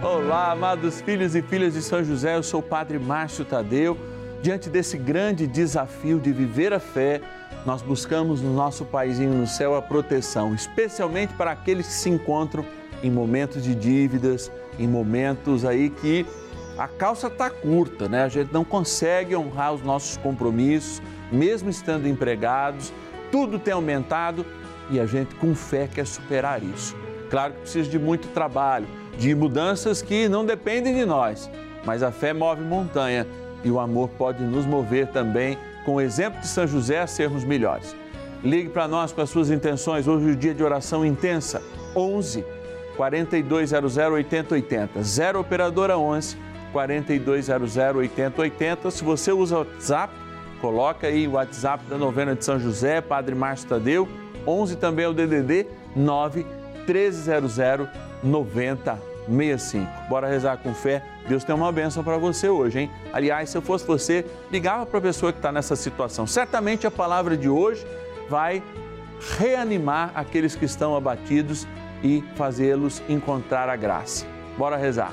Olá, amados filhos e filhas de São José, eu sou o Padre Márcio Tadeu. Diante desse grande desafio de viver a fé, nós buscamos no nosso paizinho no céu a proteção, especialmente para aqueles que se encontram em momentos de dívidas, em momentos aí que a calça está curta, né? A gente não consegue honrar os nossos compromissos, mesmo estando empregados, tudo tem aumentado e a gente com fé quer superar isso. Claro que precisa de muito trabalho, de mudanças que não dependem de nós, mas a fé move montanha e o amor pode nos mover também, com o exemplo de São José, a sermos melhores. Ligue para nós com as suas intenções. Hoje é o dia de oração intensa. 11 4200 8080. 0 Operadora 11 4200 8080. Se você usa WhatsApp, coloca aí o WhatsApp da novena de São José, Padre Márcio Tadeu. 11 também é o DDD 9 1300 9065. Bora rezar com fé. Deus tem uma bênção para você hoje, hein? Aliás, se eu fosse você, ligava para a pessoa que está nessa situação. Certamente a palavra de hoje vai reanimar aqueles que estão abatidos e fazê-los encontrar a graça. Bora rezar.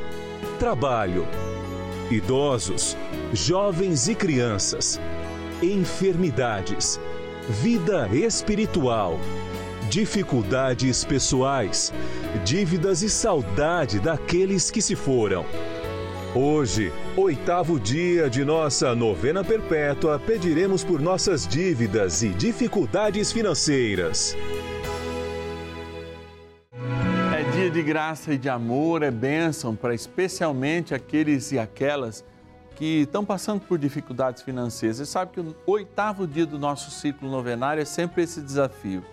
trabalho, idosos, jovens e crianças, enfermidades, vida espiritual, dificuldades pessoais, dívidas e saudade daqueles que se foram. Hoje, oitavo dia de nossa novena perpétua, pediremos por nossas dívidas e dificuldades financeiras. Dia de graça e de amor, é bênção para especialmente aqueles e aquelas que estão passando por dificuldades financeiras. Você sabe que o oitavo dia do nosso ciclo novenário é sempre esse desafio.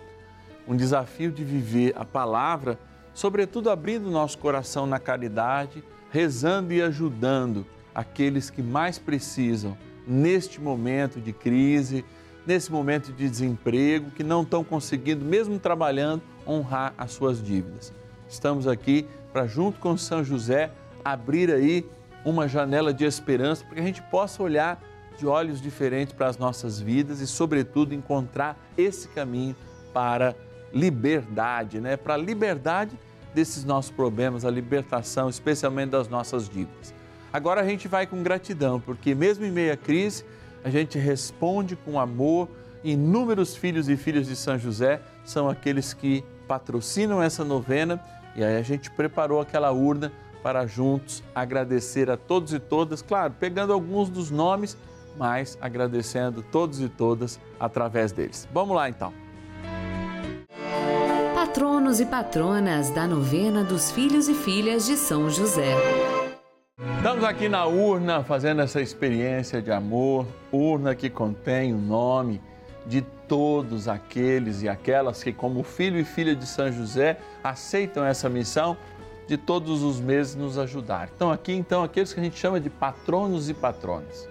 Um desafio de viver a palavra, sobretudo abrindo nosso coração na caridade, rezando e ajudando aqueles que mais precisam neste momento de crise, nesse momento de desemprego, que não estão conseguindo, mesmo trabalhando, honrar as suas dívidas. Estamos aqui para, junto com São José, abrir aí uma janela de esperança para que a gente possa olhar de olhos diferentes para as nossas vidas e, sobretudo, encontrar esse caminho para liberdade, né? Para a liberdade desses nossos problemas, a libertação, especialmente das nossas dívidas. Agora a gente vai com gratidão, porque mesmo em meio à crise, a gente responde com amor. Inúmeros filhos e filhas de São José são aqueles que patrocinam essa novena e aí a gente preparou aquela urna para juntos agradecer a todos e todas, claro, pegando alguns dos nomes, mas agradecendo todos e todas através deles. Vamos lá então. Patronos e patronas da novena dos filhos e filhas de São José. Estamos aqui na urna fazendo essa experiência de amor, urna que contém o nome de todos aqueles e aquelas que, como filho e filha de São José, aceitam essa missão de todos os meses nos ajudar. Então aqui então aqueles que a gente chama de patronos e patronas.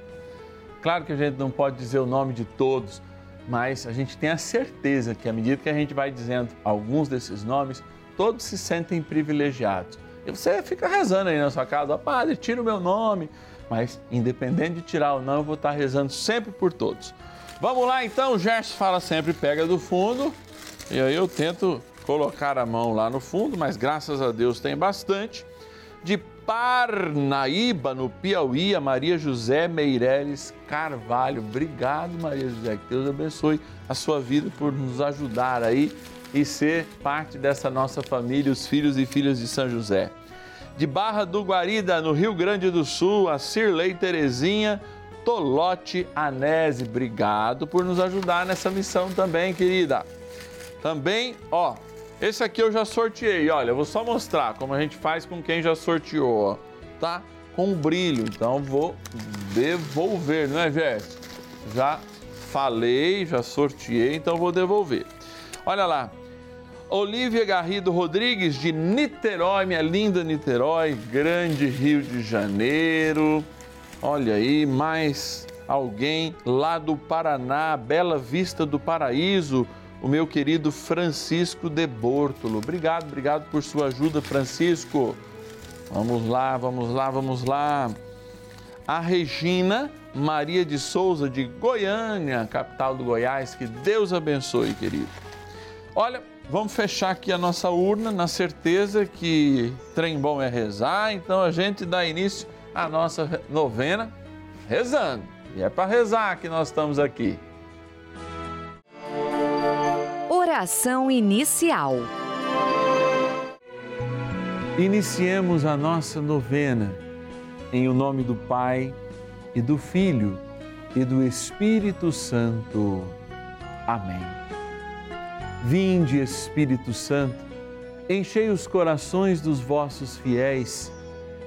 Claro que a gente não pode dizer o nome de todos, mas a gente tem a certeza que à medida que a gente vai dizendo alguns desses nomes, todos se sentem privilegiados. E você fica rezando aí na sua casa, oh, padre, tira o meu nome. Mas independente de tirar ou não, eu vou estar rezando sempre por todos. Vamos lá então, o Gerson fala sempre, pega do fundo E aí eu tento colocar a mão lá no fundo, mas graças a Deus tem bastante. De Parnaíba, no Piauí, a Maria José Meireles Carvalho. Obrigado, Maria José. Que Deus abençoe a sua vida por nos ajudar aí e ser parte dessa nossa família, os filhos e filhas de São José. De Barra do Guarida, no Rio Grande do Sul, a Cirlei Terezinha Tolote Anese. Obrigado por nos ajudar nessa missão também, querida. Também, ó, esse aqui eu já sorteei. Olha, eu vou só mostrar como a gente faz com quem já sorteou, ó, tá? Com brilho. Então vou devolver, não é, Jéssica? Já falei, já sorteei, então vou devolver. Olha lá. Olívia Garrido Rodrigues, de Niterói, minha linda Niterói, grande Rio de Janeiro. Olha aí, mais alguém lá do Paraná, Bela Vista do Paraíso, o meu querido Francisco de Bortolo. Obrigado, obrigado por sua ajuda, Francisco. Vamos lá, vamos lá, vamos lá. A Regina Maria de Souza, de Goiânia, capital do Goiás. Que Deus abençoe, querido. Olha, vamos fechar aqui a nossa urna na certeza que trem bom é rezar, então a gente dá início à nossa novena rezando. E é para rezar que nós estamos aqui. Oração inicial. Iniciemos a nossa novena em o nome do Pai e do Filho e do Espírito Santo. Amém. Vinde, Espírito Santo, enchei os corações dos vossos fiéis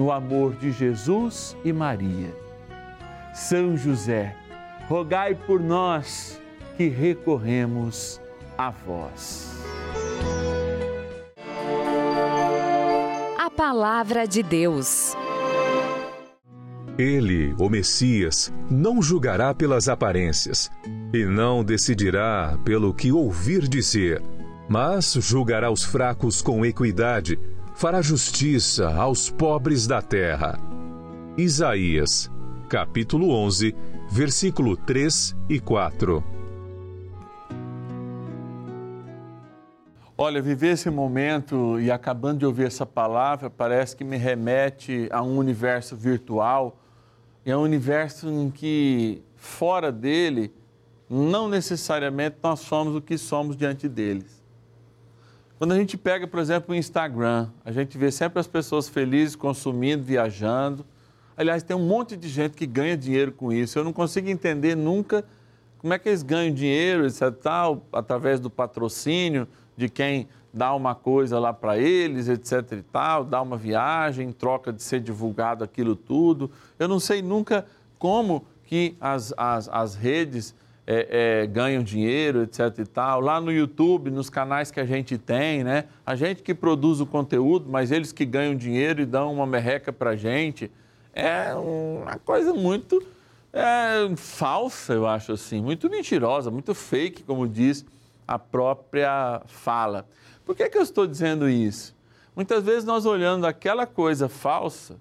no amor de Jesus e Maria. São José, rogai por nós que recorremos a vós. A palavra de Deus. Ele, o Messias, não julgará pelas aparências e não decidirá pelo que ouvir dizer, mas julgará os fracos com equidade, fará justiça aos pobres da terra. Isaías, capítulo 11, versículo 3 e 4. Olha, viver esse momento e acabando de ouvir essa palavra parece que me remete a um universo virtual é um universo em que, fora dele, não necessariamente nós somos o que somos diante deles. Quando a gente pega, por exemplo, o Instagram, a gente vê sempre as pessoas felizes consumindo, viajando. Aliás, tem um monte de gente que ganha dinheiro com isso. Eu não consigo entender nunca como é que eles ganham dinheiro, etc, tal, através do patrocínio de quem dar uma coisa lá para eles, etc e tal, dar uma viagem em troca de ser divulgado aquilo tudo. Eu não sei nunca como que as, as, as redes é, é, ganham dinheiro, etc e tal. Lá no YouTube, nos canais que a gente tem, né? A gente que produz o conteúdo, mas eles que ganham dinheiro e dão uma merreca pra gente. É uma coisa muito é, falsa, eu acho assim, muito mentirosa, muito fake, como diz a própria fala. Por que, que eu estou dizendo isso? Muitas vezes nós olhando aquela coisa falsa,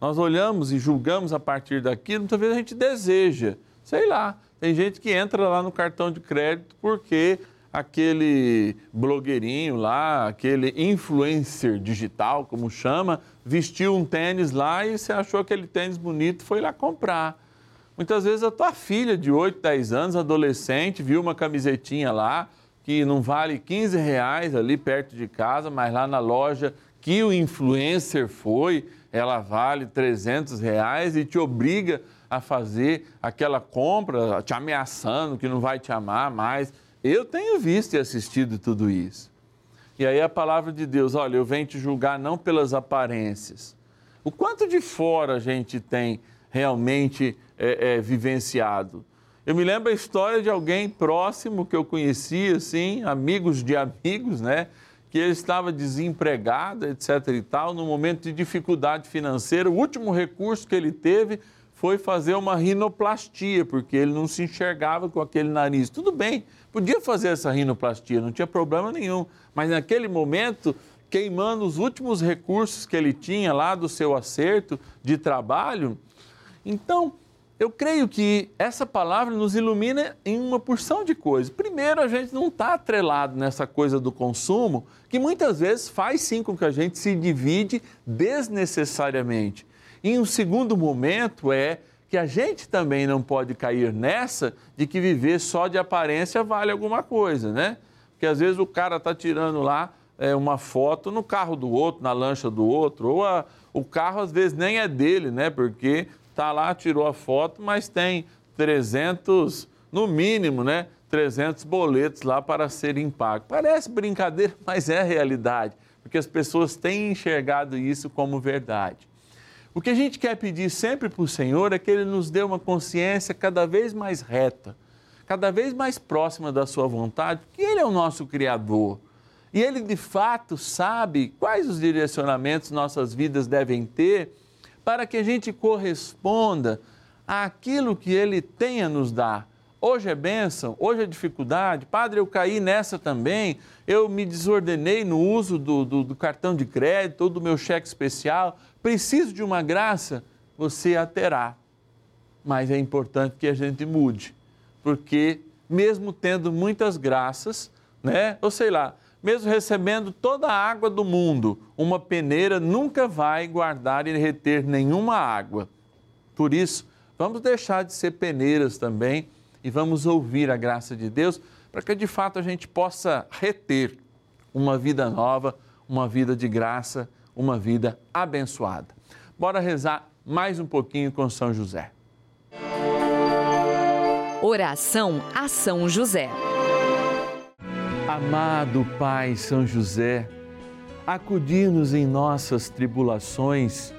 nós olhamos e julgamos a partir daquilo, muitas vezes a gente deseja, sei lá, tem gente que entra lá no cartão de crédito porque aquele blogueirinho lá, aquele influencer digital, como chama, vestiu um tênis lá e você achou aquele tênis bonito foi lá comprar. Muitas vezes a tua filha de 8, 10 anos, adolescente, viu uma camisetinha lá que não vale 15 reais ali perto de casa, mas lá na loja que o influencer foi, ela vale 300 reais e te obriga a fazer aquela compra, te ameaçando que não vai te amar mais. Eu tenho visto e assistido tudo isso. E aí a palavra de Deus, olha, eu venho te julgar não pelas aparências. O quanto de fora a gente tem realmente é, é, vivenciado? Eu me lembro a história de alguém próximo que eu conhecia, assim, amigos de amigos, né? Que ele estava desempregado, etc e tal, no momento de dificuldade financeira. O último recurso que ele teve foi fazer uma rinoplastia, porque ele não se enxergava com aquele nariz. Tudo bem, podia fazer essa rinoplastia, não tinha problema nenhum. Mas naquele momento, queimando os últimos recursos que ele tinha lá do seu acerto de trabalho. Então, eu creio que essa palavra nos ilumina em uma porção de coisas. Primeiro, a gente não está atrelado nessa coisa do consumo, que muitas vezes faz sim com que a gente se divide desnecessariamente. E um segundo momento é que a gente também não pode cair nessa de que viver só de aparência vale alguma coisa, né? Porque às vezes o cara está tirando lá é, uma foto no carro do outro, na lancha do outro, ou a, o carro às vezes nem é dele, né? Porque tá lá, tirou a foto, mas tem 300, no mínimo, né? 300 boletos lá para serem pagos. Parece brincadeira, mas é realidade, porque as pessoas têm enxergado isso como verdade. O que a gente quer pedir sempre para o Senhor é que Ele nos dê uma consciência cada vez mais reta, cada vez mais próxima da Sua vontade, porque Ele é o nosso Criador. E Ele de fato sabe quais os direcionamentos nossas vidas devem ter para que a gente corresponda àquilo que Ele tem a nos dar. Hoje é bênção, hoje é dificuldade. Padre, eu caí nessa também. Eu me desordenei no uso do, do, do cartão de crédito ou do meu cheque especial. Preciso de uma graça? Você a terá. Mas é importante que a gente mude, porque mesmo tendo muitas graças, né? Ou sei lá, mesmo recebendo toda a água do mundo, uma peneira nunca vai guardar e reter nenhuma água. Por isso, vamos deixar de ser peneiras também e vamos ouvir a graça de Deus para que de fato a gente possa reter uma vida nova, uma vida de graça, uma vida abençoada. Bora rezar mais um pouquinho com São José. Oração a São José. Amado Pai São José, acudir-nos em nossas tribulações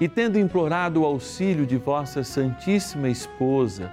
e, tendo implorado o auxílio de vossa Santíssima Esposa,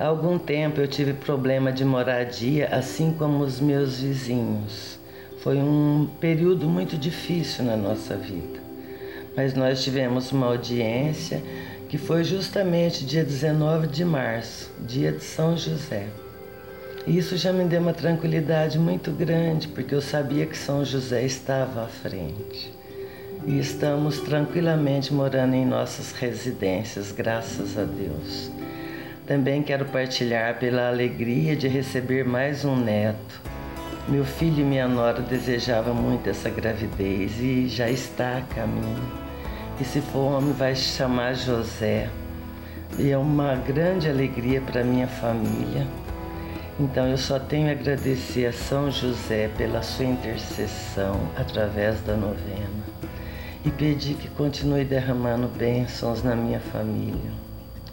Há algum tempo eu tive problema de moradia, assim como os meus vizinhos. Foi um período muito difícil na nossa vida. Mas nós tivemos uma audiência que foi justamente dia 19 de março, dia de São José. Isso já me deu uma tranquilidade muito grande, porque eu sabia que São José estava à frente. E estamos tranquilamente morando em nossas residências, graças a Deus. Também quero partilhar pela alegria de receber mais um neto. Meu filho e minha nora desejavam muito essa gravidez e já está a caminho. E se for homem, vai se chamar José. E é uma grande alegria para minha família. Então eu só tenho a agradecer a São José pela sua intercessão através da novena e pedir que continue derramando bênçãos na minha família.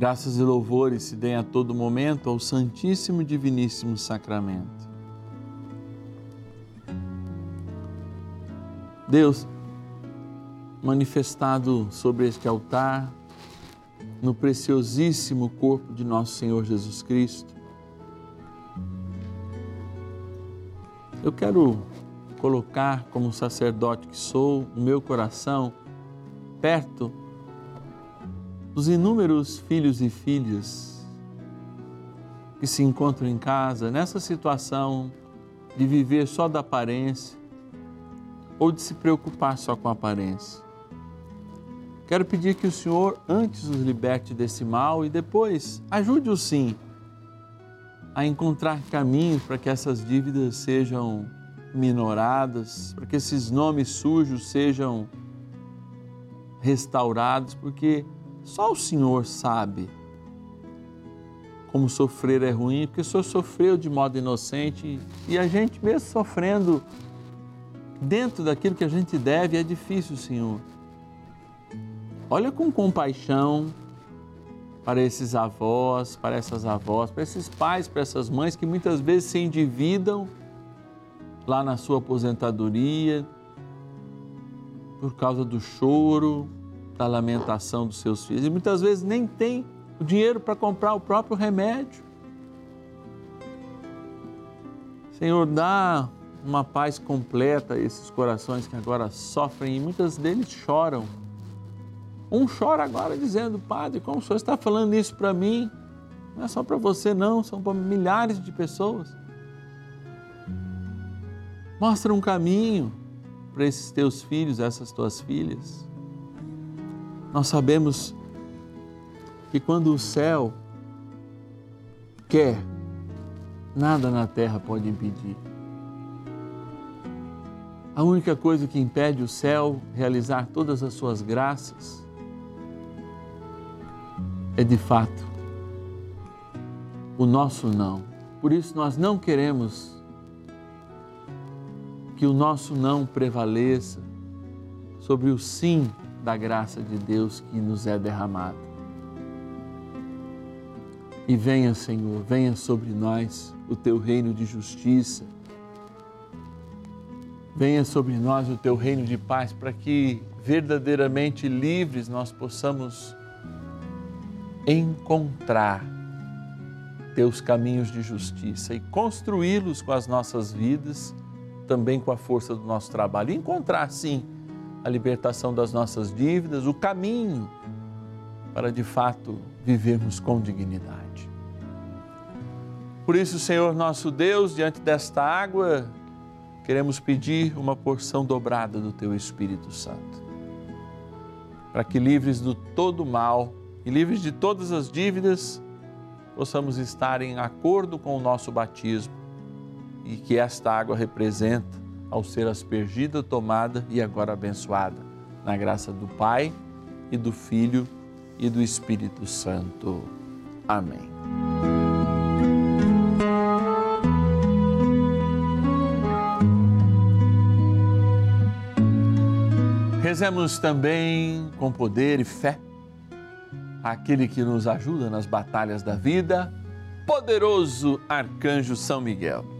Graças e louvores se deem a todo momento ao Santíssimo e Diviníssimo Sacramento. Deus, manifestado sobre este altar, no preciosíssimo corpo de nosso Senhor Jesus Cristo. Eu quero colocar, como sacerdote que sou, o meu coração perto dos inúmeros filhos e filhas que se encontram em casa nessa situação de viver só da aparência ou de se preocupar só com a aparência. Quero pedir que o Senhor antes os liberte desse mal e depois ajude-os sim a encontrar caminhos para que essas dívidas sejam minoradas, para que esses nomes sujos sejam restaurados, porque só o Senhor sabe como sofrer é ruim, porque o Senhor sofreu de modo inocente e a gente mesmo sofrendo dentro daquilo que a gente deve é difícil, Senhor. Olha com compaixão para esses avós, para essas avós, para esses pais, para essas mães que muitas vezes se endividam lá na sua aposentadoria por causa do choro, da lamentação dos seus filhos. E muitas vezes nem tem o dinheiro para comprar o próprio remédio. Senhor, dá uma paz completa a esses corações que agora sofrem e muitas deles choram um chora agora dizendo, Padre, como o senhor está falando isso para mim? Não é só para você, não, são para milhares de pessoas. Mostra um caminho para esses teus filhos, essas tuas filhas. Nós sabemos que quando o céu quer, nada na terra pode impedir. A única coisa que impede o céu realizar todas as suas graças é de fato o nosso não. Por isso nós não queremos que o nosso não prevaleça sobre o sim da graça de Deus que nos é derramado. E venha, Senhor, venha sobre nós o teu reino de justiça. Venha sobre nós o teu reino de paz, para que verdadeiramente livres nós possamos encontrar teus caminhos de justiça e construí-los com as nossas vidas, também com a força do nosso trabalho. Encontrar, sim, a libertação das nossas dívidas, o caminho para de fato vivermos com dignidade. Por isso, Senhor nosso Deus, diante desta água, queremos pedir uma porção dobrada do Teu Espírito Santo, para que livres do todo mal e livres de todas as dívidas, possamos estar em acordo com o nosso batismo e que esta água representa ao ser aspergida, tomada e agora abençoada, na graça do Pai e do Filho e do Espírito Santo. Amém. Rezemos também com poder e fé aquele que nos ajuda nas batalhas da vida, poderoso arcanjo São Miguel.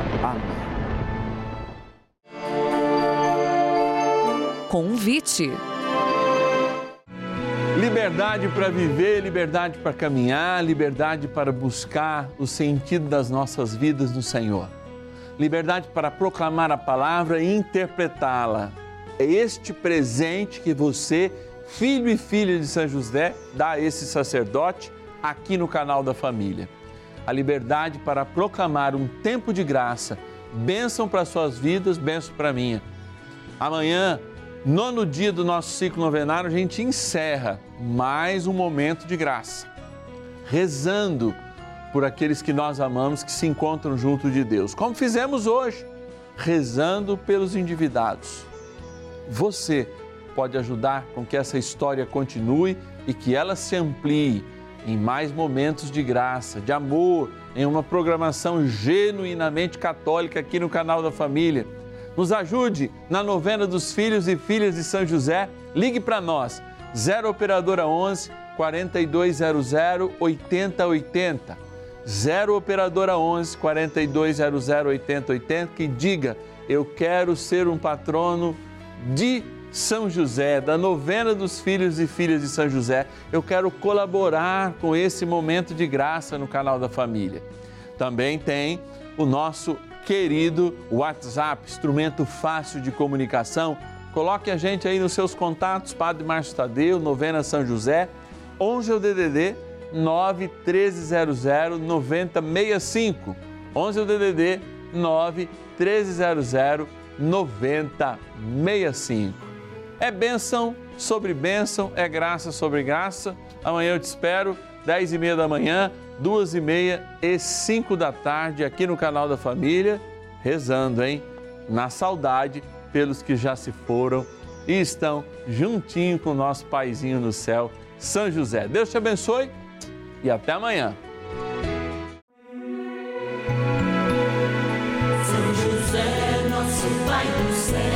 Amém. Convite. Liberdade para viver, liberdade para caminhar, liberdade para buscar o sentido das nossas vidas no Senhor. Liberdade para proclamar a palavra e interpretá-la é este presente que você, filho e filha de São José, dá a esse sacerdote aqui no canal da família. A liberdade para proclamar um tempo de graça, bênção para suas vidas, bênção para a minha. Amanhã, nono dia do nosso ciclo novenário, a gente encerra mais um momento de graça, rezando por aqueles que nós amamos que se encontram junto de Deus, como fizemos hoje, rezando pelos endividados você pode ajudar com que essa história continue e que ela se amplie em mais momentos de graça, de amor, em uma programação genuinamente católica aqui no canal da família. Nos ajude na novena dos filhos e filhas de São José. Ligue para nós, 0 operadora 11 4200 8080. 0 operadora 11 4200 8080 que diga: "Eu quero ser um patrono de São José, da novena dos filhos e filhas de São José. Eu quero colaborar com esse momento de graça no canal da família. Também tem o nosso querido WhatsApp, instrumento fácil de comunicação. Coloque a gente aí nos seus contatos, Padre Márcio Tadeu, Novena São José, 11 é o DDD 9 1300 9065. 11 é o DDD 9 1300 9065. É bênção sobre bênção, é graça sobre graça. Amanhã eu te espero, 10 e meia da manhã, duas e meia e 5 da tarde, aqui no canal da Família, rezando, hein? Na saudade pelos que já se foram e estão juntinho com o nosso paizinho no céu, São José. Deus te abençoe e até amanhã. São José, nosso Pai do céu,